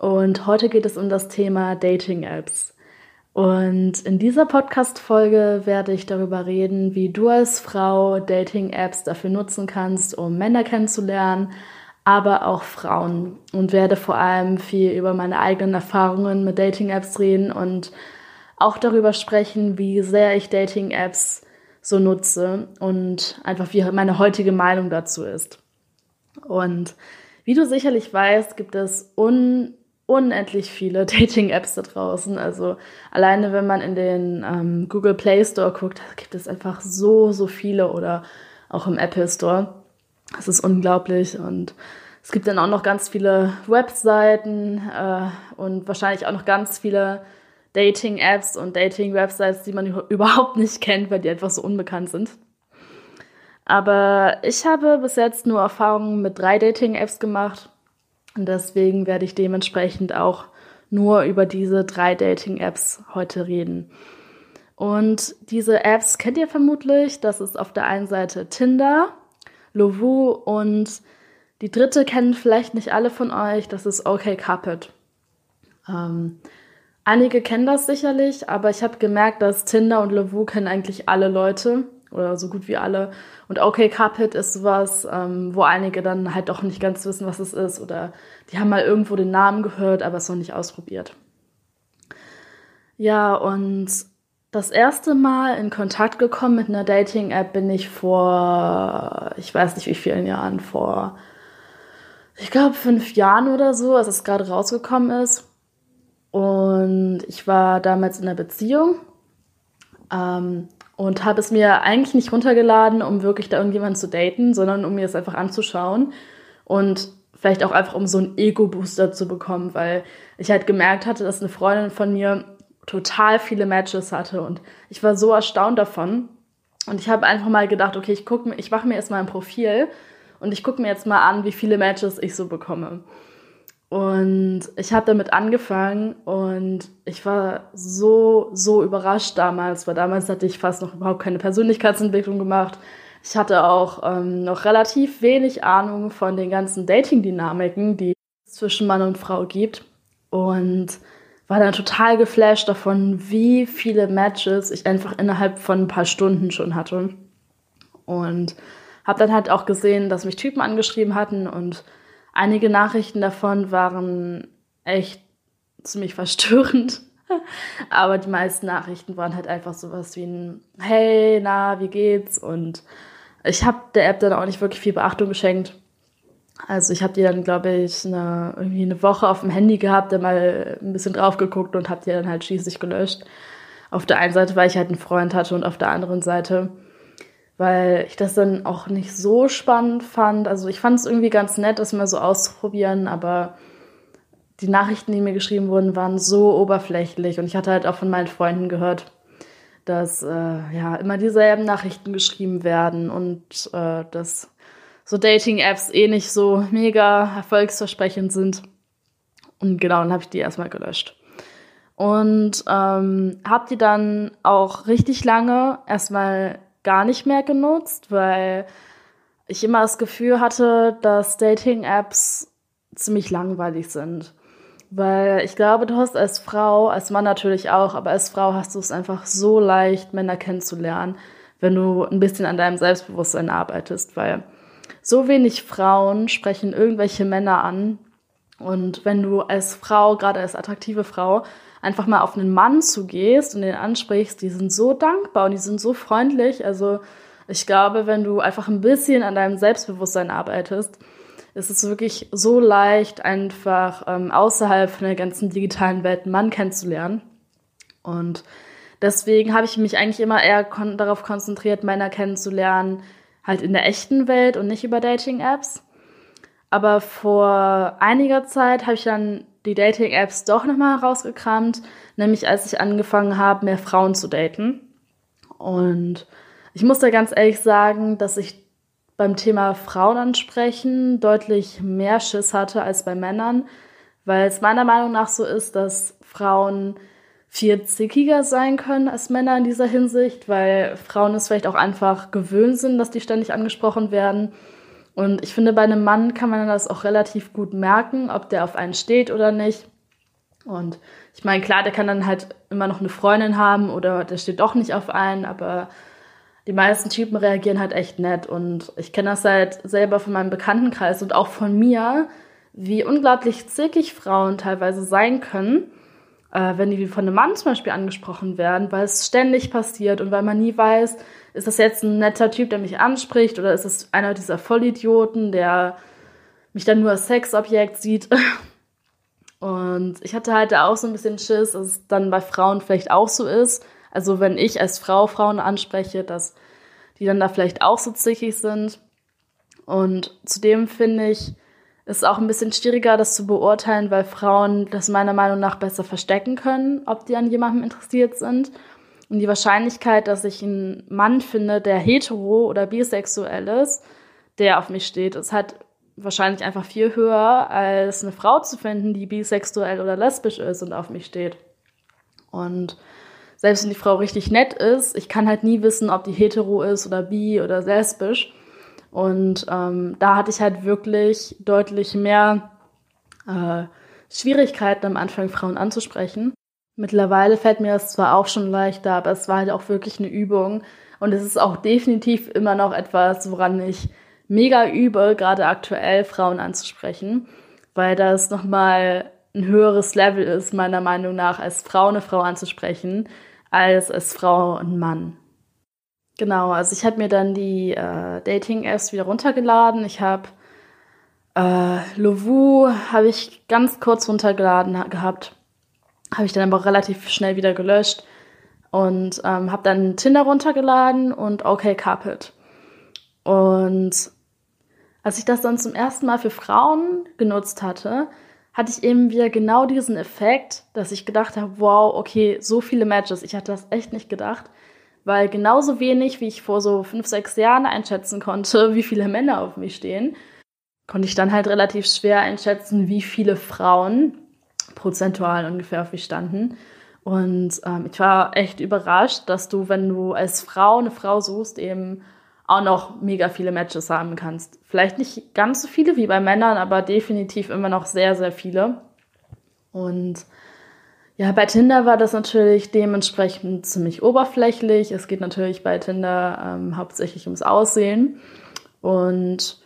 Und heute geht es um das Thema Dating-Apps. Und in dieser Podcast-Folge werde ich darüber reden, wie du als Frau Dating-Apps dafür nutzen kannst, um Männer kennenzulernen, aber auch Frauen. Und werde vor allem viel über meine eigenen Erfahrungen mit Dating-Apps reden und auch darüber sprechen, wie sehr ich Dating-Apps so nutze und einfach wie meine heutige Meinung dazu ist. Und wie du sicherlich weißt, gibt es un unendlich viele Dating-Apps da draußen. Also alleine wenn man in den ähm, Google Play Store guckt, gibt es einfach so, so viele oder auch im Apple Store. Das ist unglaublich und es gibt dann auch noch ganz viele Webseiten äh, und wahrscheinlich auch noch ganz viele Dating-Apps und Dating-Websites, die man überhaupt nicht kennt, weil die einfach so unbekannt sind. Aber ich habe bis jetzt nur Erfahrungen mit drei Dating-Apps gemacht und deswegen werde ich dementsprechend auch nur über diese drei Dating-Apps heute reden. Und diese Apps kennt ihr vermutlich. Das ist auf der einen Seite Tinder, Lovoo und die dritte kennen vielleicht nicht alle von euch. Das ist OkCupid. Ähm, Einige kennen das sicherlich, aber ich habe gemerkt, dass Tinder und Lovoo kennen eigentlich alle Leute oder so gut wie alle. Und OK Carpet ist sowas, ähm, wo einige dann halt doch nicht ganz wissen, was es ist oder die haben mal irgendwo den Namen gehört, aber es noch nicht ausprobiert. Ja, und das erste Mal in Kontakt gekommen mit einer Dating-App bin ich vor, ich weiß nicht wie vielen Jahren, vor, ich glaube, fünf Jahren oder so, als es gerade rausgekommen ist. Und ich war damals in einer Beziehung ähm, und habe es mir eigentlich nicht runtergeladen, um wirklich da irgendjemanden zu daten, sondern um mir es einfach anzuschauen und vielleicht auch einfach um so einen Ego-Booster zu bekommen, weil ich halt gemerkt hatte, dass eine Freundin von mir total viele Matches hatte und ich war so erstaunt davon. Und ich habe einfach mal gedacht, okay, ich gucke, ich mache mir erst mal ein Profil und ich gucke mir jetzt mal an, wie viele Matches ich so bekomme. Und ich habe damit angefangen und ich war so, so überrascht damals, weil damals hatte ich fast noch überhaupt keine Persönlichkeitsentwicklung gemacht. Ich hatte auch ähm, noch relativ wenig Ahnung von den ganzen Dating-Dynamiken, die es zwischen Mann und Frau gibt. Und war dann total geflasht davon, wie viele Matches ich einfach innerhalb von ein paar Stunden schon hatte. Und habe dann halt auch gesehen, dass mich Typen angeschrieben hatten und Einige Nachrichten davon waren echt ziemlich verstörend. Aber die meisten Nachrichten waren halt einfach sowas wie ein Hey, na, wie geht's? Und ich habe der App dann auch nicht wirklich viel Beachtung geschenkt. Also ich habe die dann, glaube ich, eine, irgendwie eine Woche auf dem Handy gehabt, dann mal ein bisschen drauf geguckt und habe die dann halt schließlich gelöscht. Auf der einen Seite, weil ich halt einen Freund hatte und auf der anderen Seite, weil ich das dann auch nicht so spannend fand. Also ich fand es irgendwie ganz nett, das mal so auszuprobieren, aber die Nachrichten, die mir geschrieben wurden, waren so oberflächlich und ich hatte halt auch von meinen Freunden gehört, dass äh, ja immer dieselben Nachrichten geschrieben werden und äh, dass so Dating-Apps eh nicht so mega erfolgsversprechend sind. Und genau, dann habe ich die erstmal gelöscht. Und ähm, habe die dann auch richtig lange erstmal gar nicht mehr genutzt, weil ich immer das Gefühl hatte, dass Dating-Apps ziemlich langweilig sind. Weil ich glaube, du hast als Frau, als Mann natürlich auch, aber als Frau hast du es einfach so leicht, Männer kennenzulernen, wenn du ein bisschen an deinem Selbstbewusstsein arbeitest, weil so wenig Frauen sprechen irgendwelche Männer an. Und wenn du als Frau, gerade als attraktive Frau, einfach mal auf einen Mann zugehst und den ansprichst, die sind so dankbar und die sind so freundlich. Also ich glaube, wenn du einfach ein bisschen an deinem Selbstbewusstsein arbeitest, ist es wirklich so leicht, einfach ähm, außerhalb von der ganzen digitalen Welt einen Mann kennenzulernen. Und deswegen habe ich mich eigentlich immer eher kon darauf konzentriert, Männer kennenzulernen, halt in der echten Welt und nicht über Dating-Apps. Aber vor einiger Zeit habe ich dann die Dating-Apps doch nochmal herausgekramt, nämlich als ich angefangen habe, mehr Frauen zu daten. Und ich muss da ganz ehrlich sagen, dass ich beim Thema Frauen ansprechen deutlich mehr Schiss hatte als bei Männern, weil es meiner Meinung nach so ist, dass Frauen viel zickiger sein können als Männer in dieser Hinsicht, weil Frauen es vielleicht auch einfach gewöhnt sind, dass die ständig angesprochen werden. Und ich finde, bei einem Mann kann man das auch relativ gut merken, ob der auf einen steht oder nicht. Und ich meine, klar, der kann dann halt immer noch eine Freundin haben oder der steht doch nicht auf einen, aber die meisten Typen reagieren halt echt nett. Und ich kenne das halt selber von meinem Bekanntenkreis und auch von mir, wie unglaublich zickig Frauen teilweise sein können äh, wenn die von einem Mann zum Beispiel angesprochen werden, weil es ständig passiert und weil man nie weiß, ist das jetzt ein netter Typ, der mich anspricht oder ist es einer dieser Vollidioten, der mich dann nur als Sexobjekt sieht. Und ich hatte halt da auch so ein bisschen Schiss, dass es dann bei Frauen vielleicht auch so ist. Also wenn ich als Frau Frauen anspreche, dass die dann da vielleicht auch so zickig sind. Und zudem finde ich, ist auch ein bisschen schwieriger, das zu beurteilen, weil Frauen das meiner Meinung nach besser verstecken können, ob die an jemandem interessiert sind. Und die Wahrscheinlichkeit, dass ich einen Mann finde, der hetero oder bisexuell ist, der auf mich steht, ist halt wahrscheinlich einfach viel höher, als eine Frau zu finden, die bisexuell oder lesbisch ist und auf mich steht. Und selbst wenn die Frau richtig nett ist, ich kann halt nie wissen, ob die hetero ist oder bi oder lesbisch. Und ähm, da hatte ich halt wirklich deutlich mehr äh, Schwierigkeiten am Anfang, Frauen anzusprechen. Mittlerweile fällt mir das zwar auch schon leichter, aber es war halt auch wirklich eine Übung. Und es ist auch definitiv immer noch etwas, woran ich mega übe, gerade aktuell Frauen anzusprechen, weil das nochmal ein höheres Level ist, meiner Meinung nach, als Frau eine Frau anzusprechen, als als Frau ein Mann. Genau, also ich habe mir dann die äh, Dating-Apps wieder runtergeladen. Ich habe äh, Lovu habe ich ganz kurz runtergeladen gehabt, habe ich dann aber relativ schnell wieder gelöscht und ähm, habe dann Tinder runtergeladen und OK Carpet. Und als ich das dann zum ersten Mal für Frauen genutzt hatte, hatte ich eben wieder genau diesen Effekt, dass ich gedacht habe, wow, okay, so viele Matches. Ich hatte das echt nicht gedacht. Weil genauso wenig, wie ich vor so fünf, sechs Jahren einschätzen konnte, wie viele Männer auf mich stehen, konnte ich dann halt relativ schwer einschätzen, wie viele Frauen prozentual ungefähr auf mich standen. Und ähm, ich war echt überrascht, dass du, wenn du als Frau eine Frau suchst, eben auch noch mega viele Matches haben kannst. Vielleicht nicht ganz so viele wie bei Männern, aber definitiv immer noch sehr, sehr viele. Und ja, bei Tinder war das natürlich dementsprechend ziemlich oberflächlich. Es geht natürlich bei Tinder ähm, hauptsächlich ums Aussehen. Und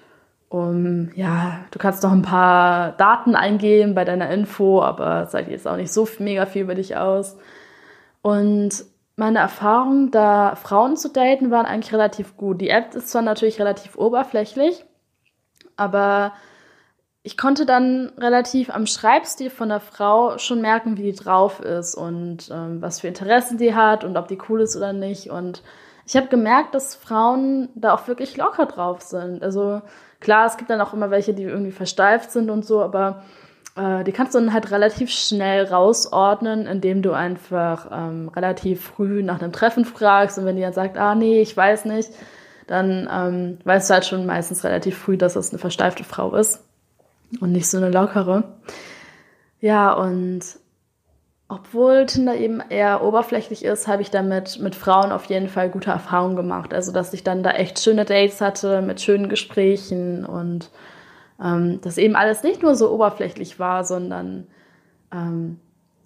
um, ja, du kannst noch ein paar Daten eingeben bei deiner Info, aber zeigt jetzt auch nicht so mega viel über dich aus. Und meine Erfahrungen, da Frauen zu daten, waren eigentlich relativ gut. Die App ist zwar natürlich relativ oberflächlich, aber ich konnte dann relativ am Schreibstil von der Frau schon merken, wie die drauf ist und ähm, was für Interessen die hat und ob die cool ist oder nicht. Und ich habe gemerkt, dass Frauen da auch wirklich locker drauf sind. Also klar, es gibt dann auch immer welche, die irgendwie versteift sind und so, aber äh, die kannst du dann halt relativ schnell rausordnen, indem du einfach ähm, relativ früh nach einem Treffen fragst und wenn die dann sagt, ah nee, ich weiß nicht, dann ähm, weißt du halt schon meistens relativ früh, dass das eine versteifte Frau ist und nicht so eine lockere. Ja, und obwohl Tinder eben eher oberflächlich ist, habe ich damit mit Frauen auf jeden Fall gute Erfahrungen gemacht. Also, dass ich dann da echt schöne Dates hatte mit schönen Gesprächen und ähm, dass eben alles nicht nur so oberflächlich war, sondern ähm,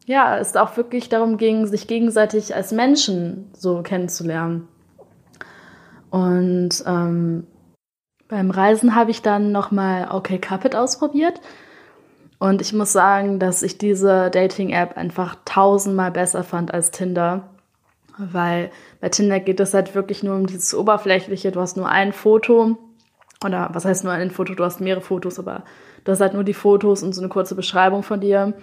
ja, es auch wirklich darum ging, sich gegenseitig als Menschen so kennenzulernen. Und ähm, beim Reisen habe ich dann nochmal OK Carpet ausprobiert. Und ich muss sagen, dass ich diese Dating-App einfach tausendmal besser fand als Tinder. Weil bei Tinder geht es halt wirklich nur um dieses Oberflächliche. Du hast nur ein Foto. Oder was heißt nur ein Foto? Du hast mehrere Fotos, aber du hast halt nur die Fotos und so eine kurze Beschreibung von dir.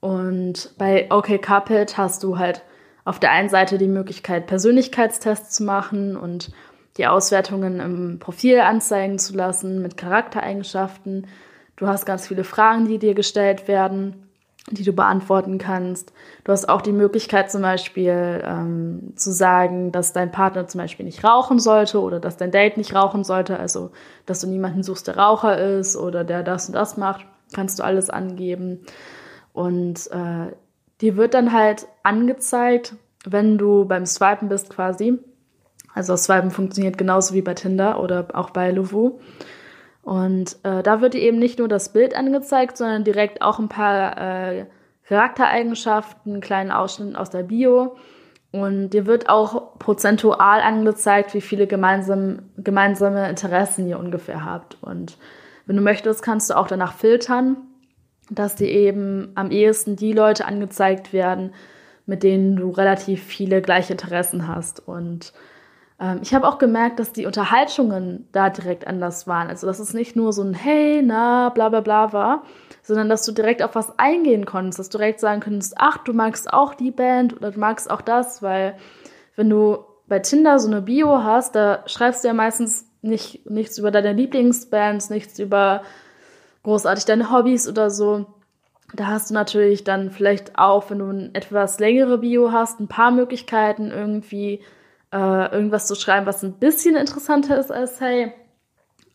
Und bei OK Carpet hast du halt auf der einen Seite die Möglichkeit, Persönlichkeitstests zu machen und die Auswertungen im Profil anzeigen zu lassen mit Charaktereigenschaften. Du hast ganz viele Fragen, die dir gestellt werden. die du beantworten kannst. Du hast auch die Möglichkeit zum Beispiel ähm, zu sagen, dass dein Partner zum Beispiel nicht rauchen sollte oder dass dein Date nicht rauchen sollte. Also, dass du niemanden suchst, der Raucher ist oder der das und das macht. Kannst du alles angeben. Und äh, dir wird dann halt angezeigt, wenn du beim Swipen bist quasi. Also Swipen funktioniert genauso wie bei Tinder oder auch bei Luvu. Und äh, da wird dir eben nicht nur das Bild angezeigt, sondern direkt auch ein paar äh, Charaktereigenschaften, einen kleinen Ausschnitt aus der Bio. Und dir wird auch prozentual angezeigt, wie viele gemeinsam, gemeinsame Interessen ihr ungefähr habt. Und wenn du möchtest, kannst du auch danach filtern, dass dir eben am ehesten die Leute angezeigt werden, mit denen du relativ viele gleiche Interessen hast. Und ich habe auch gemerkt, dass die Unterhaltungen da direkt anders waren. Also, dass es nicht nur so ein Hey, na, bla bla bla war, sondern dass du direkt auf was eingehen konntest, dass du direkt sagen könntest, ach, du magst auch die Band oder du magst auch das, weil wenn du bei Tinder so eine Bio hast, da schreibst du ja meistens nicht, nichts über deine Lieblingsbands, nichts über großartig deine Hobbys oder so. Da hast du natürlich dann vielleicht auch, wenn du eine etwas längere Bio hast, ein paar Möglichkeiten irgendwie äh, irgendwas zu schreiben, was ein bisschen interessanter ist als Hey.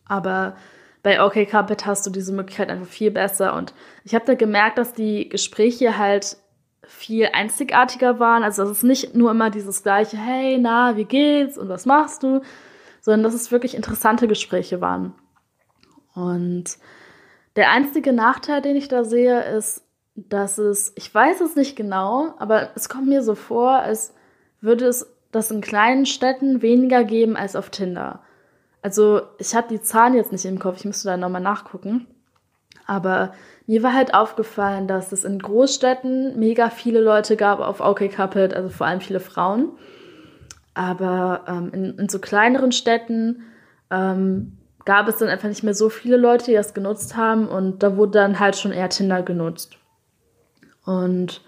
Aber bei OK Carpet hast du diese Möglichkeit einfach viel besser. Und ich habe da gemerkt, dass die Gespräche halt viel einzigartiger waren. Also dass es nicht nur immer dieses gleiche, hey, na, wie geht's und was machst du, sondern dass es wirklich interessante Gespräche waren. Und der einzige Nachteil, den ich da sehe, ist, dass es, ich weiß es nicht genau, aber es kommt mir so vor, als würde es das in kleinen Städten weniger geben als auf Tinder. Also ich habe die Zahlen jetzt nicht im Kopf, ich müsste da nochmal nachgucken. Aber mir war halt aufgefallen, dass es in Großstädten mega viele Leute gab auf OkCupid, also vor allem viele Frauen. Aber ähm, in, in, so kleineren Städten ähm, gab es dann einfach nicht mehr so viele Leute, die das genutzt haben und da wurde dann halt schon eher Tinder genutzt. Und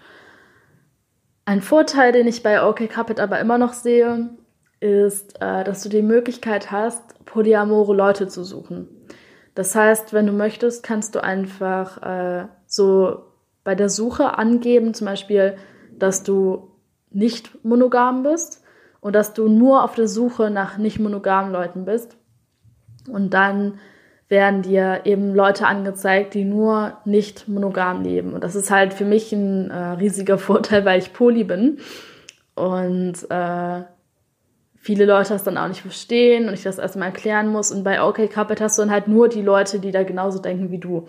ein Vorteil, den ich bei OK Carpet aber immer noch sehe, ist, äh, dass du die Möglichkeit hast, polyamore Leute zu suchen. Das heißt, wenn du möchtest, kannst du einfach äh, so bei der Suche angeben, zum Beispiel, dass du nicht monogam bist und dass du nur auf der Suche nach nicht monogamen Leuten bist. Und dann werden dir eben Leute angezeigt, die nur nicht monogam leben. Und das ist halt für mich ein äh, riesiger Vorteil, weil ich poly bin. Und äh, viele Leute das dann auch nicht verstehen und ich das erstmal erklären muss. Und bei OK Carpet hast du dann halt nur die Leute, die da genauso denken wie du.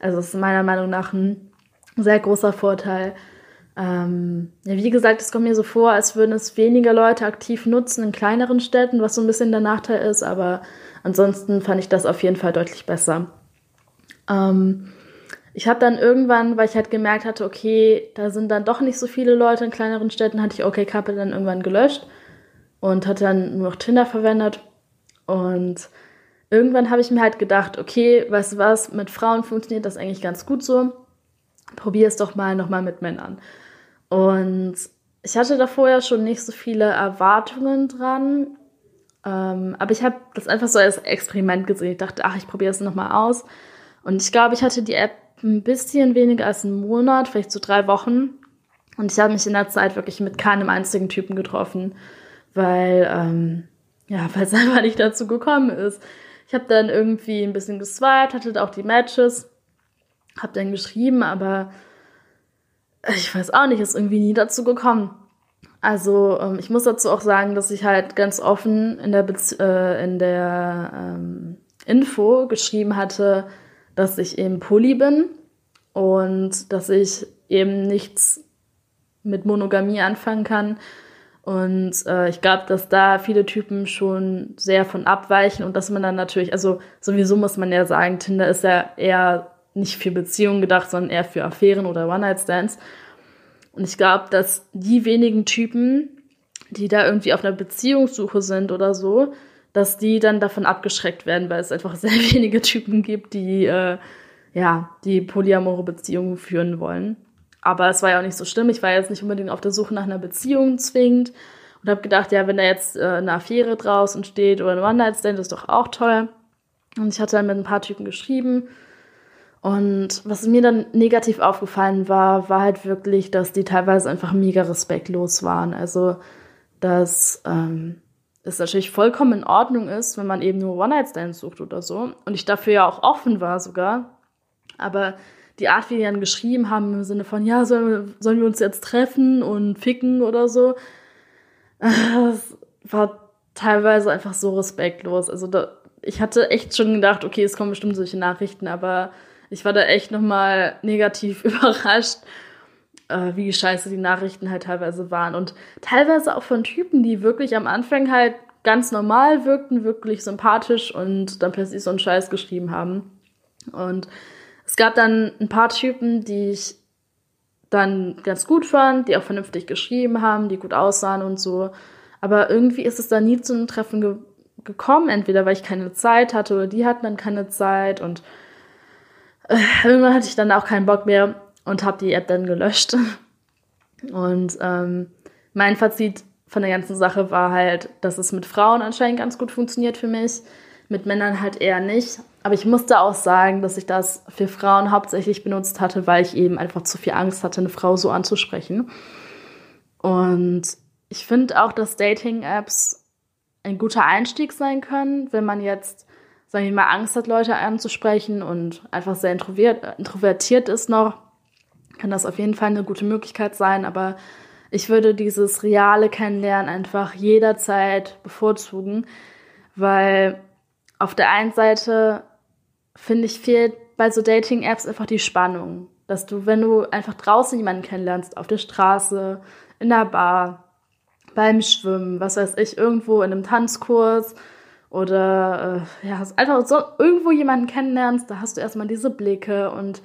Also das ist meiner Meinung nach ein sehr großer Vorteil. Ähm, ja, wie gesagt, es kommt mir so vor, als würden es weniger Leute aktiv nutzen in kleineren Städten, was so ein bisschen der Nachteil ist, aber Ansonsten fand ich das auf jeden Fall deutlich besser. Ähm, ich habe dann irgendwann, weil ich halt gemerkt hatte, okay, da sind dann doch nicht so viele Leute in kleineren Städten, hatte ich OK Couple dann irgendwann gelöscht und hatte dann nur noch Tinder verwendet. Und irgendwann habe ich mir halt gedacht, okay, weißt du was, mit Frauen funktioniert das eigentlich ganz gut so. Probier es doch mal nochmal mit Männern. Und ich hatte da vorher schon nicht so viele Erwartungen dran, ähm, aber ich habe das einfach so als Experiment gesehen. Ich dachte, ach, ich probiere es nochmal aus. Und ich glaube, ich hatte die App ein bisschen weniger als einen Monat, vielleicht so drei Wochen. Und ich habe mich in der Zeit wirklich mit keinem einzigen Typen getroffen, weil, ähm, ja, es einfach nicht dazu gekommen ist. Ich habe dann irgendwie ein bisschen geswiped, hatte auch die Matches, habe dann geschrieben, aber ich weiß auch nicht, ist irgendwie nie dazu gekommen. Also ähm, ich muss dazu auch sagen, dass ich halt ganz offen in der, Bez äh, in der ähm, Info geschrieben hatte, dass ich eben Poly bin und dass ich eben nichts mit Monogamie anfangen kann. Und äh, ich glaube, dass da viele Typen schon sehr von abweichen und dass man dann natürlich, also sowieso muss man ja sagen, Tinder ist ja eher nicht für Beziehungen gedacht, sondern eher für Affären oder One-Night-Stands. Und ich glaube, dass die wenigen Typen, die da irgendwie auf einer Beziehungssuche sind oder so, dass die dann davon abgeschreckt werden, weil es einfach sehr wenige Typen gibt, die äh, ja die polyamore Beziehungen führen wollen. Aber es war ja auch nicht so schlimm. Ich war jetzt nicht unbedingt auf der Suche nach einer Beziehung zwingend und habe gedacht, ja, wenn da jetzt äh, eine Affäre draußen steht oder ein One-Night-Stand, ist doch auch toll. Und ich hatte dann mit ein paar Typen geschrieben Und was mir dann negativ aufgefallen war, war halt wirklich, dass die teilweise einfach mega respektlos waren. Also, dass ähm, es natürlich vollkommen in Ordnung ist, wenn man eben nur One-Night-Stands sucht oder so. Und ich dafür ja auch offen war sogar. Aber die Art, wie die dann geschrieben haben, im Sinne von, ja, sollen, sollen wir uns jetzt treffen und ficken oder so, das war teilweise einfach so respektlos. Also da, ich hatte echt schon gedacht, okay, es kommen bestimmt solche Nachrichten, aber ich war da echt nochmal negativ überrascht, äh, wie scheiße die Nachrichten halt teilweise waren. Und teilweise auch von Typen, die wirklich am Anfang halt ganz normal wirkten, wirklich sympathisch und dann plötzlich so einen Scheiß geschrieben haben. Und es gab dann ein paar Typen, die ich dann ganz gut fand, die auch vernünftig geschrieben haben, die gut aussahen und so. Aber irgendwie ist es da nie zu einem Treffen ge gekommen, entweder weil ich keine Zeit hatte oder die hatten dann keine Zeit und irgendwann hatte ich dann auch keinen Bock mehr und habe die App dann gelöscht. Und ähm, mein Fazit von der ganzen Sache war halt, dass es mit Frauen anscheinend ganz gut funktioniert für mich, mit Männern halt eher nicht. Aber ich musste auch sagen, dass ich das für Frauen hauptsächlich benutzt hatte, weil ich eben einfach zu viel Angst hatte, eine Frau so anzusprechen. Und ich finde auch, dass Dating-Apps ein guter Einstieg sein können, wenn man jetzt, sagen wir mal, Angst hat, Leute anzusprechen und einfach sehr introvertiert ist noch, kann das auf jeden Fall eine gute Möglichkeit sein. Aber ich würde dieses reale Kennenlernen einfach jederzeit bevorzugen, weil auf der einen Seite finde ich fehlt bei so Dating-Apps einfach die Spannung, dass du, wenn du einfach draußen jemanden kennenlernst, auf der Straße, in der Bar, beim Schwimmen, was weiß ich, irgendwo in einem Tanzkurs oder äh, ja, einfach so irgendwo jemanden kennenlernst, da hast du erstmal diese Blicke und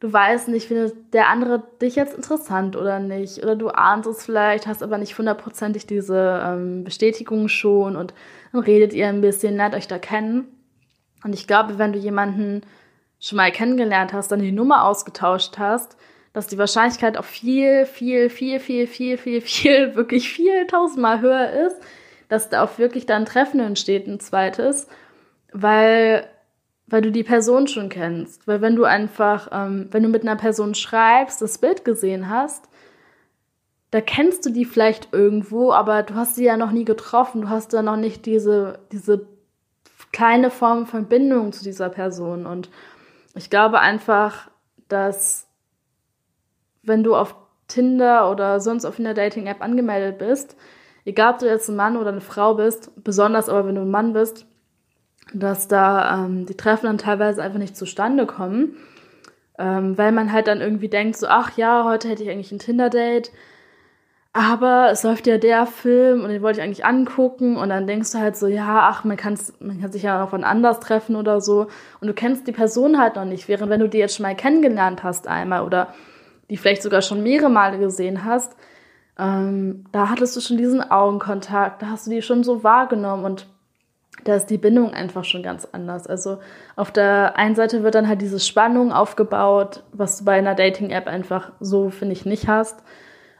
du weißt nicht, findet der andere dich jetzt interessant oder nicht. Oder du ahnst es vielleicht, hast aber nicht hundertprozentig diese ähm, Bestätigung schon und dann redet ihr ein bisschen, lernt euch da kennen. Und ich glaube, wenn du jemanden schon mal kennengelernt hast, dann die Nummer ausgetauscht hast, dass die Wahrscheinlichkeit auch viel, viel, viel, viel, viel, viel, viel, wirklich viel tausendmal höher ist, dass da auch wirklich dann Treffen entsteht, ein zweites, weil, weil du die Person schon kennst. Weil wenn du einfach, ähm, wenn du mit einer Person schreibst, das Bild gesehen hast, da kennst du die vielleicht irgendwo, aber du hast sie ja noch nie getroffen, du hast da noch nicht diese, diese kleine Form von Bindung zu dieser Person. Und ich glaube einfach, dass wenn du auf Tinder oder sonst auf einer Dating-App angemeldet bist, egal ob du jetzt ein Mann oder eine Frau bist, besonders aber wenn du ein Mann bist, dass da ähm, die Treffen dann teilweise einfach nicht zustande kommen, ähm, weil man halt dann irgendwie denkt, so, ach ja, heute hätte ich eigentlich ein Tinder-Date, aber es läuft ja der Film und den wollte ich eigentlich angucken. Und dann denkst du halt so, ja, ach, man, kann's, man kann sich ja auch von anders treffen oder so. Und du kennst die Person halt noch nicht, während wenn du die jetzt schon mal kennengelernt hast einmal oder die vielleicht sogar schon mehrere Male gesehen hast, ähm, da hattest du schon diesen Augenkontakt, da hast du die schon so wahrgenommen und da ist die Bindung einfach schon ganz anders. Also auf der einen Seite wird dann halt diese Spannung aufgebaut, was du bei einer Dating-App einfach so, finde ich, nicht hast.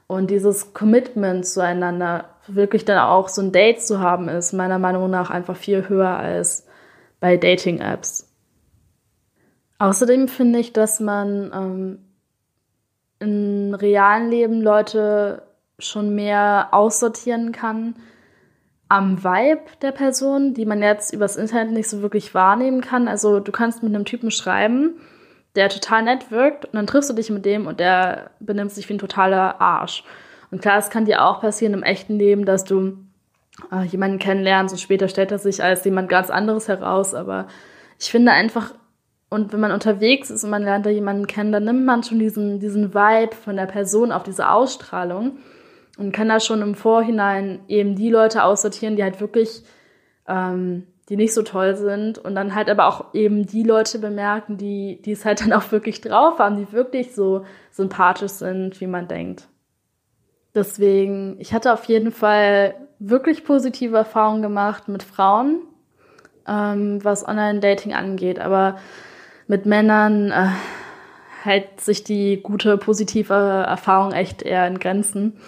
Und dieses Commitment zueinander, wirklich dann auch so ein Date zu haben, ist meiner Meinung nach einfach viel höher als bei Dating-Apps. Außerdem finde ich, dass man ähm, im realen Leben Leute schon mehr aussortieren kann am Vibe der Person, die man jetzt übers Internet nicht so wirklich wahrnehmen kann. Also du kannst mit einem Typen schreiben, der total nett wirkt und dann triffst du dich mit dem und der benimmt sich wie ein totaler Arsch. Und klar, es kann dir auch passieren im echten Leben, dass du äh, jemanden kennenlernst und später stellt er sich als jemand ganz anderes heraus. Aber ich finde einfach, und wenn man unterwegs ist und man lernt da jemanden kennen, dann nimmt man schon diesen, diesen Vibe von der Person auf diese Ausstrahlung und kann da schon im Vorhinein eben die Leute aussortieren, die halt wirklich, ähm, die nicht so toll sind und dann halt aber auch eben die Leute bemerken, die, die es halt dann auch wirklich drauf haben, die wirklich so sympathisch sind, wie man denkt. Deswegen, ich hatte auf jeden Fall wirklich positive Erfahrungen gemacht mit Frauen, ähm, was Online-Dating angeht, aber mit Männern äh, hält sich die gute, positive Erfahrung echt eher in Grenzen.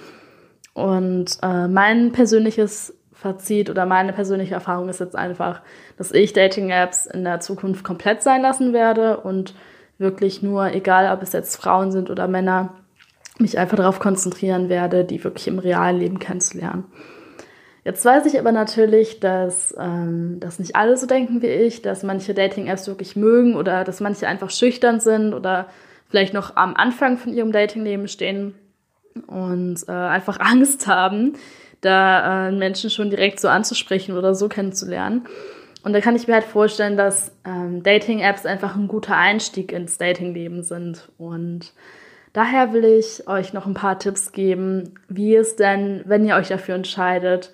Und äh, mein persönliches Fazit oder meine persönliche Erfahrung ist jetzt einfach, dass ich Dating-Apps in der Zukunft komplett sein lassen werde und wirklich nur, egal ob es jetzt Frauen sind oder Männer, mich einfach darauf konzentrieren werde, die wirklich im realen Leben kennenzulernen. Jetzt weiß ich aber natürlich, dass, ähm, dass nicht alle so denken wie ich, dass manche Dating-Apps wirklich mögen oder dass manche einfach schüchtern sind oder vielleicht noch am Anfang von ihrem Datingleben stehen und äh, einfach Angst haben, da äh, Menschen schon direkt so anzusprechen oder so kennenzulernen. Und da kann ich mir halt vorstellen, dass ähm, Dating-Apps einfach ein guter Einstieg ins Datingleben sind. Und daher will ich euch noch ein paar Tipps geben, wie es denn, wenn ihr euch dafür entscheidet,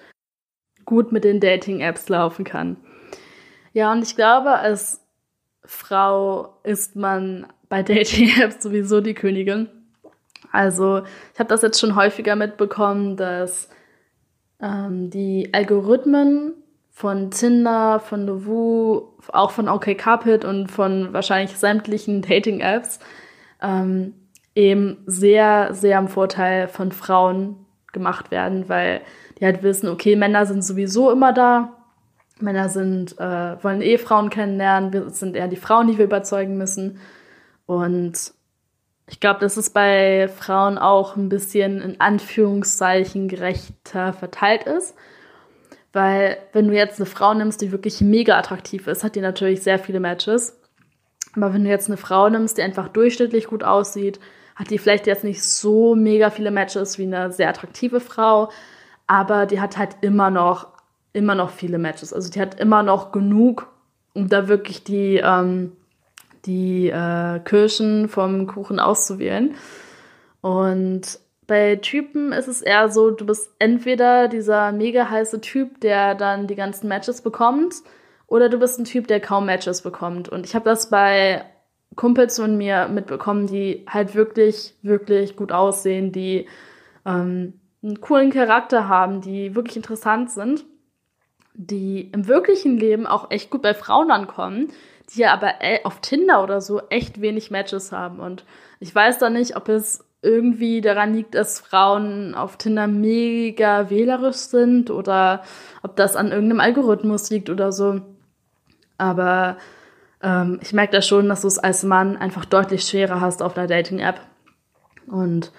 gut mit den Dating-Apps laufen kann. Ja, und ich glaube, als Frau ist man bei Dating-Apps sowieso die Königin. Also ich habe das jetzt schon häufiger mitbekommen, dass ähm, die Algorithmen von Tinder, von Lovoo, auch von OkCupid und von wahrscheinlich sämtlichen Dating-Apps ähm, eben sehr, sehr am Vorteil von Frauen gemacht werden, weil die halt wissen, okay, Männer sind sowieso immer da. Männer sind, äh, wollen eh Frauen kennenlernen, wir sind eher die Frauen, die wir überzeugen müssen. Und ich glaube, dass es bei Frauen auch ein bisschen in Anführungszeichen gerechter verteilt ist. Weil wenn du jetzt eine Frau nimmst, die wirklich mega attraktiv ist, hat die natürlich sehr viele Matches. Aber wenn du jetzt eine Frau nimmst, die einfach durchschnittlich gut aussieht, hat die vielleicht jetzt nicht so mega viele Matches wie eine sehr attraktive Frau, aber die hat halt immer noch, immer noch viele Matches. Also die hat immer noch genug, um da wirklich die, ähm, die äh, Kirschen vom Kuchen auszuwählen. Und bei Typen ist es eher so, du bist entweder dieser mega heiße Typ, der dann die ganzen Matches bekommt, oder du bist ein Typ, der kaum Matches bekommt. Und ich habe das bei Kumpels von mir mitbekommen, die halt wirklich, wirklich gut aussehen, die ähm, einen coolen Charakter haben, die wirklich interessant sind, die im wirklichen Leben auch echt gut bei Frauen ankommen, die ja aber äh, auf Tinder oder so echt wenig Matches haben. Und ich weiß da nicht, ob es irgendwie daran liegt, dass Frauen auf Tinder mega wählerisch sind oder ob das an irgendeinem Algorithmus liegt oder so. Aber ähm, ich merke da schon, dass du es als Mann einfach deutlich schwerer hast auf einer Dating-App. Und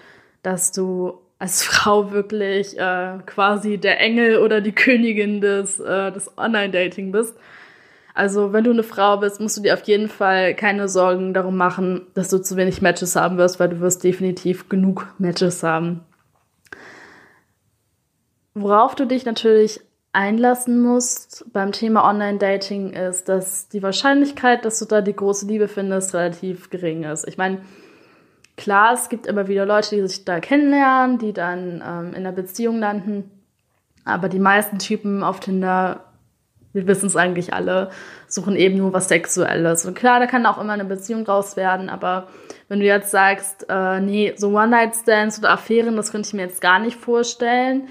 dass du als Frau wirklich äh, quasi der Engel oder die Königin des, äh, des Online-Dating bist. Also, wenn du eine Frau bist, musst du dir auf jeden Fall keine Sorgen darum machen, dass du zu wenig Matches haben wirst, weil du wirst definitiv genug Matches haben. Worauf du dich natürlich einlassen musst beim Thema Online-Dating ist, dass die Wahrscheinlichkeit, dass du da die große Liebe findest, relativ gering ist. Ich meine, Klar, es gibt immer wieder Leute, die sich da kennenlernen, die dann ähm, in einer Beziehung landen. Aber die meisten Typen auf Tinder, wir wissen es eigentlich alle, suchen eben nur was Sexuelles. Und klar, da kann auch immer eine Beziehung raus werden, aber wenn du jetzt sagst, äh, nee, so One-Night-Stands oder Affären, das könnte ich mir jetzt gar nicht vorstellen,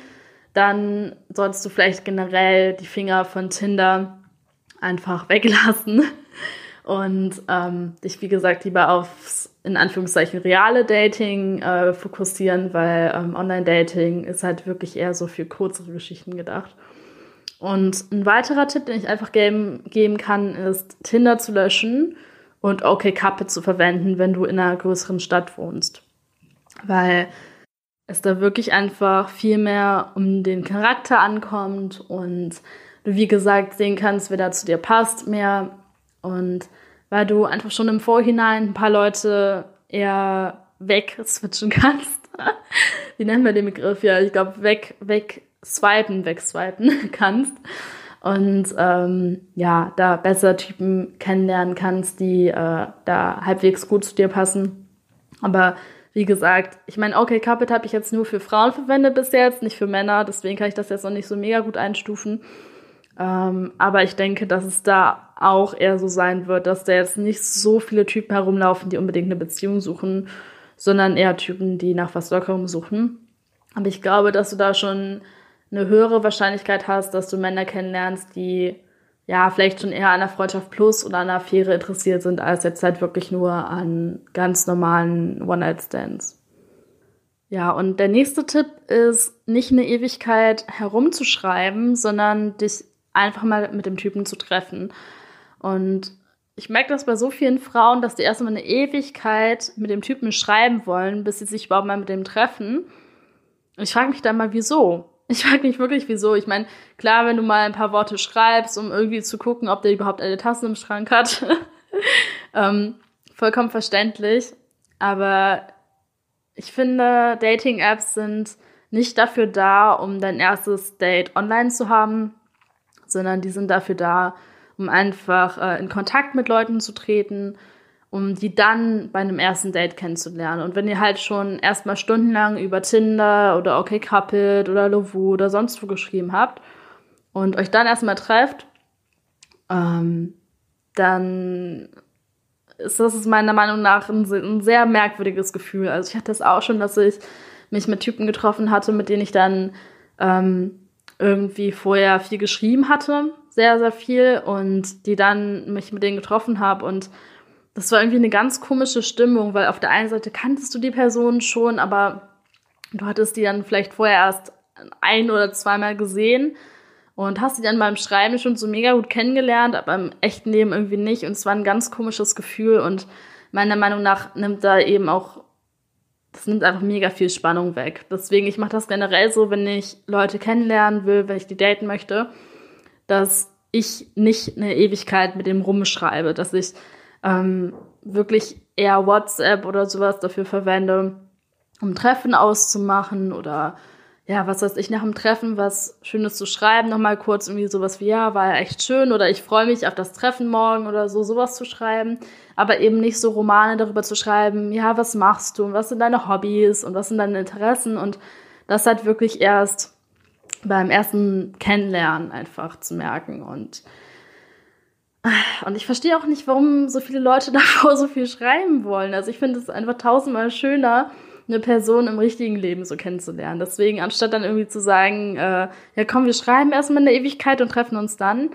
dann solltest du vielleicht generell die Finger von Tinder einfach weglassen und ähm, dich, wie gesagt, lieber aufs in Anführungszeichen reale Dating äh, fokussieren, weil ähm, Online-Dating ist halt wirklich eher so für kürzere Geschichten gedacht. Und ein weiterer Tipp, den ich einfach geben, geben kann, ist Tinder zu löschen und OkCupid zu verwenden, wenn du in einer größeren Stadt wohnst. Weil es da wirklich einfach viel mehr um den Charakter ankommt und du, wie gesagt, sehen kannst, wer da zu dir passt mehr. Und weil du einfach schon im Vorhinein ein paar Leute eher wegswitchen kannst. Wie nennen wir den Begriff? Ja, ich glaube, weg, weg swipen, wegswipen kannst. Und ähm, ja, da besser Typen kennenlernen kannst, die äh, da halbwegs gut zu dir passen. Aber wie gesagt, ich meine, okay, Carpet habe ich jetzt nur für Frauen verwendet bis jetzt, nicht für Männer, deswegen kann ich das jetzt noch nicht so mega gut einstufen. Ähm, aber ich denke, dass es da auch eher so sein wird, dass da jetzt nicht so viele Typen herumlaufen, die unbedingt eine Beziehung suchen, sondern eher Typen, die nach was suchen. Aber ich glaube, dass du da schon eine höhere Wahrscheinlichkeit hast, dass du Männer kennenlernst, die ja vielleicht schon eher an der Freundschaft plus oder an der Affäre interessiert sind, als jetzt halt wirklich nur an ganz normalen One-Night-Stands. Ja, und der nächste Tipp ist, nicht eine Ewigkeit herumzuschreiben, sondern dich einfach mal mit dem Typen zu treffen. Und ich merke das bei so vielen Frauen, dass die erstmal eine Ewigkeit mit dem Typen schreiben wollen, bis sie sich überhaupt mal mit dem treffen. Und ich frage mich dann mal, wieso? Ich frage mich wirklich, wieso. Ich meine, klar, wenn du mal ein paar Worte schreibst, um irgendwie zu gucken, ob der überhaupt eine Tasse im Schrank hat, ähm, vollkommen verständlich. Aber ich finde, Dating-Apps sind nicht dafür da, um dein erstes Date online zu haben, sondern die sind dafür da, um einfach äh, in Kontakt mit Leuten zu treten, um die dann bei einem ersten Date kennenzulernen. Und wenn ihr halt schon erstmal stundenlang über Tinder oder OkCupid oder Lovoo oder sonst wo geschrieben habt und euch dann erstmal trefft, ähm, dann ist das meiner Meinung nach ein, ein, sehr merkwürdiges Gefühl. Also ich hatte das auch schon, dass ich mich mit Typen getroffen hatte, mit denen ich dann ähm, irgendwie vorher viel geschrieben hatte, sehr, sehr viel, und die dann mich mit denen getroffen habe und das war irgendwie eine ganz komische Stimmung, weil auf der einen Seite kanntest du die Person schon, aber du hattest die dann vielleicht vorher erst ein oder zweimal gesehen und hast sie dann beim Schreiben schon so mega gut kennengelernt, aber im echten Leben irgendwie nicht. Und es war ein ganz komisches Gefühl und meiner Meinung nach nimmt da eben auch, das nimmt einfach mega viel Spannung weg. Deswegen, ich mache das generell so, wenn ich Leute kennenlernen will, wenn ich die daten möchte, dass ich nicht eine Ewigkeit mit dem rumschreibe, dass ich ähm, wirklich eher WhatsApp oder sowas dafür verwende, um Treffen auszumachen oder ja, was weiß ich, nach dem Treffen was Schönes zu schreiben, nochmal kurz irgendwie sowas wie, ja, war ja echt schön oder ich freue mich auf das Treffen morgen oder so, sowas zu schreiben, aber eben nicht so Romane darüber zu schreiben, ja, was machst du und was sind deine Hobbys und was sind deine Interessen? Und das halt wirklich erst beim ersten Kennenlernen einfach zu merken. Und und ich verstehe auch nicht, warum so viele Leute davor so viel schreiben wollen. Also ich finde es einfach tausendmal schöner, eine Person im richtigen Leben so kennenzulernen. Deswegen, anstatt dann irgendwie zu sagen, äh, ja komm, wir schreiben erstmal eine Ewigkeit und treffen uns dann,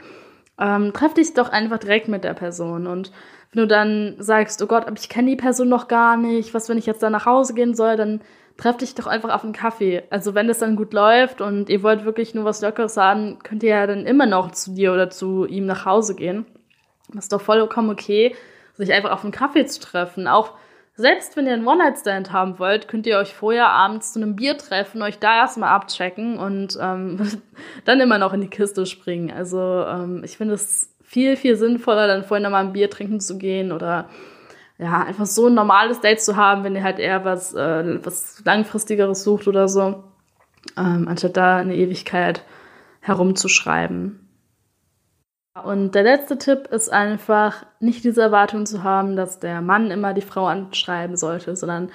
ähm, treff dich doch einfach direkt mit der Person. Und wenn du dann sagst, oh Gott, aber ich kenne die Person noch gar nicht, was, wenn ich jetzt da nach Hause gehen soll, dann treff dich doch einfach auf einen Kaffee. Also wenn das dann gut läuft und ihr wollt wirklich nur was Lockeres haben, könnt ihr ja dann immer noch zu dir oder zu ihm nach Hause gehen. Ist doch vollkommen okay, sich einfach auf einen Kaffee zu treffen. Auch selbst wenn ihr einen One-Night-Stand haben wollt, könnt ihr euch vorher abends zu einem Bier treffen, euch da erstmal abchecken und ähm, dann immer noch in die Kiste springen. Also ähm, ich finde es viel, viel sinnvoller, dann vorher nochmal ein Bier trinken zu gehen oder ja, einfach so ein normales Date zu haben, wenn ihr halt eher was, äh, was langfristigeres sucht oder so, ähm, anstatt da eine Ewigkeit herumzuschreiben. Und der letzte Tipp ist einfach, nicht diese Erwartung zu haben, dass der Mann immer die Frau anschreiben sollte, sondern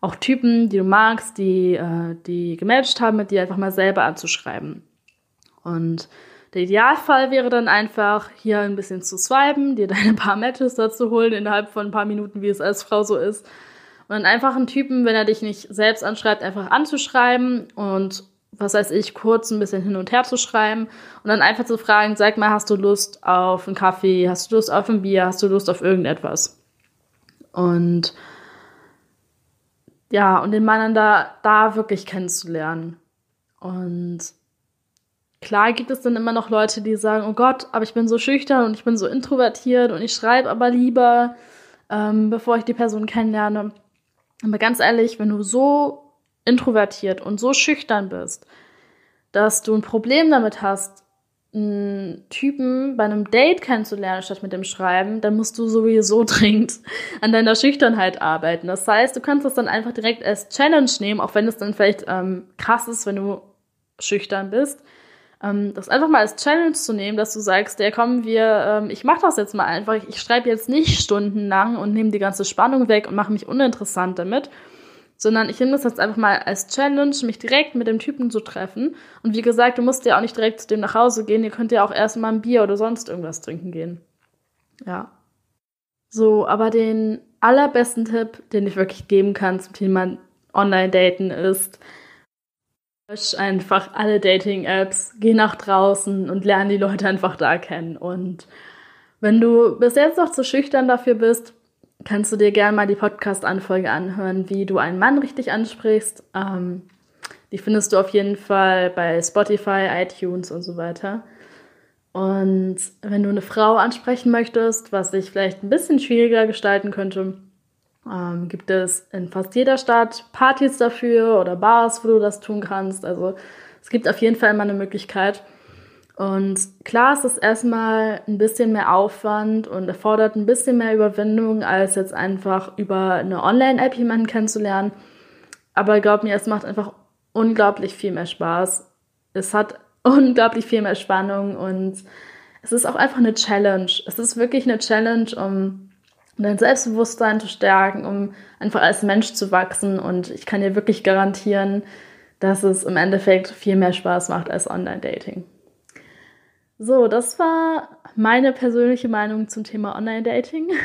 auch Typen, die du magst, die, äh, die gematcht haben, mit dir einfach mal selber anzuschreiben. Und der Idealfall wäre dann einfach, hier ein bisschen zu swipen, dir deine paar Matches dazu holen innerhalb von ein paar Minuten, wie es als Frau so ist. Und einfach einen Typen, wenn er dich nicht selbst anschreibt, einfach anzuschreiben und was weiß ich, kurz ein bisschen hin und her zu schreiben und dann einfach zu fragen, sag mal, hast du Lust auf einen Kaffee, hast du Lust auf ein Bier, hast du Lust auf irgendetwas? Und ja, und den Mann dann da, da wirklich kennenzulernen. Und klar gibt es dann immer noch Leute, die sagen, oh Gott, aber ich bin so schüchtern und ich bin so introvertiert und ich schreibe aber lieber, ähm, bevor ich die Person kennenlerne. Aber ganz ehrlich, wenn du so introvertiert und so schüchtern bist, dass du ein Problem damit hast, einen Typen bei einem Date kennenzulernen, statt mit dem Schreiben, dann musst du sowieso dringend an deiner Schüchternheit arbeiten. Das heißt, du kannst das dann einfach direkt als Challenge nehmen, auch wenn es dann vielleicht ähm, krass ist, wenn du schüchtern bist. Ähm, das einfach mal als Challenge zu nehmen, dass du sagst, ja komm, wir, ähm, ich mach das jetzt mal einfach. Ich, schreibe jetzt nicht stundenlang und nehme die ganze Spannung weg und mache mich uninteressant damit, sondern ich nehme das jetzt einfach mal als Challenge, mich direkt mit dem Typen zu treffen. Und wie gesagt, du musst ja auch nicht direkt zu dem nach Hause gehen, ihr könnt ja auch erstmal ein Bier oder sonst irgendwas trinken gehen. Ja. So, aber den allerbesten Tipp, den ich wirklich geben kann zum Thema Online-Daten ist, lösch einfach alle Dating-Apps, geh nach draußen und lerne die Leute einfach da kennen. Und wenn du bis jetzt noch zu schüchtern dafür bist, kannst du dir gerne mal die Podcast-Anfolge anhören, wie du einen Mann richtig ansprichst. Ähm, die findest du auf jeden Fall bei Spotify, iTunes und so weiter. Und wenn du eine Frau ansprechen möchtest, was sich vielleicht ein bisschen schwieriger gestalten könnte, ähm, gibt es in fast jeder Stadt Partys dafür oder Bars, wo du das tun kannst. Also es gibt auf jeden Fall immer eine Möglichkeit. Und klar ist es erstmal ein bisschen mehr Aufwand und erfordert ein bisschen mehr Überwindung, als jetzt einfach über eine Online-App jemanden kennenzulernen. Aber glaub mir, es macht einfach unglaublich viel mehr Spaß. Es hat unglaublich viel mehr Spannung und es ist auch einfach eine Challenge. Es ist wirklich eine Challenge, um dein Selbstbewusstsein zu stärken, um einfach als Mensch zu wachsen. Und ich kann dir wirklich garantieren, dass es im Endeffekt viel mehr Spaß macht als Online-Dating. So, das war meine persönliche Meinung zum Thema Online-Dating.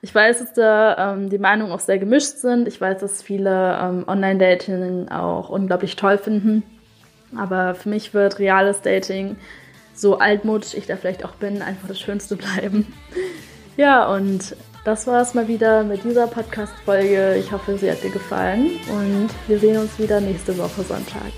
Ich weiß, dass da ähm, die Meinungen auch sehr gemischt sind. Ich weiß, dass viele ähm, Online-Dating auch unglaublich toll finden. Aber für mich wird reales Dating, so altmodisch ich da vielleicht auch bin, einfach das Schönste bleiben. Ja, und das war es mal wieder mit dieser Podcast-Folge. Ich hoffe, sie hat dir gefallen und wir sehen uns wieder nächste Woche Sonntag.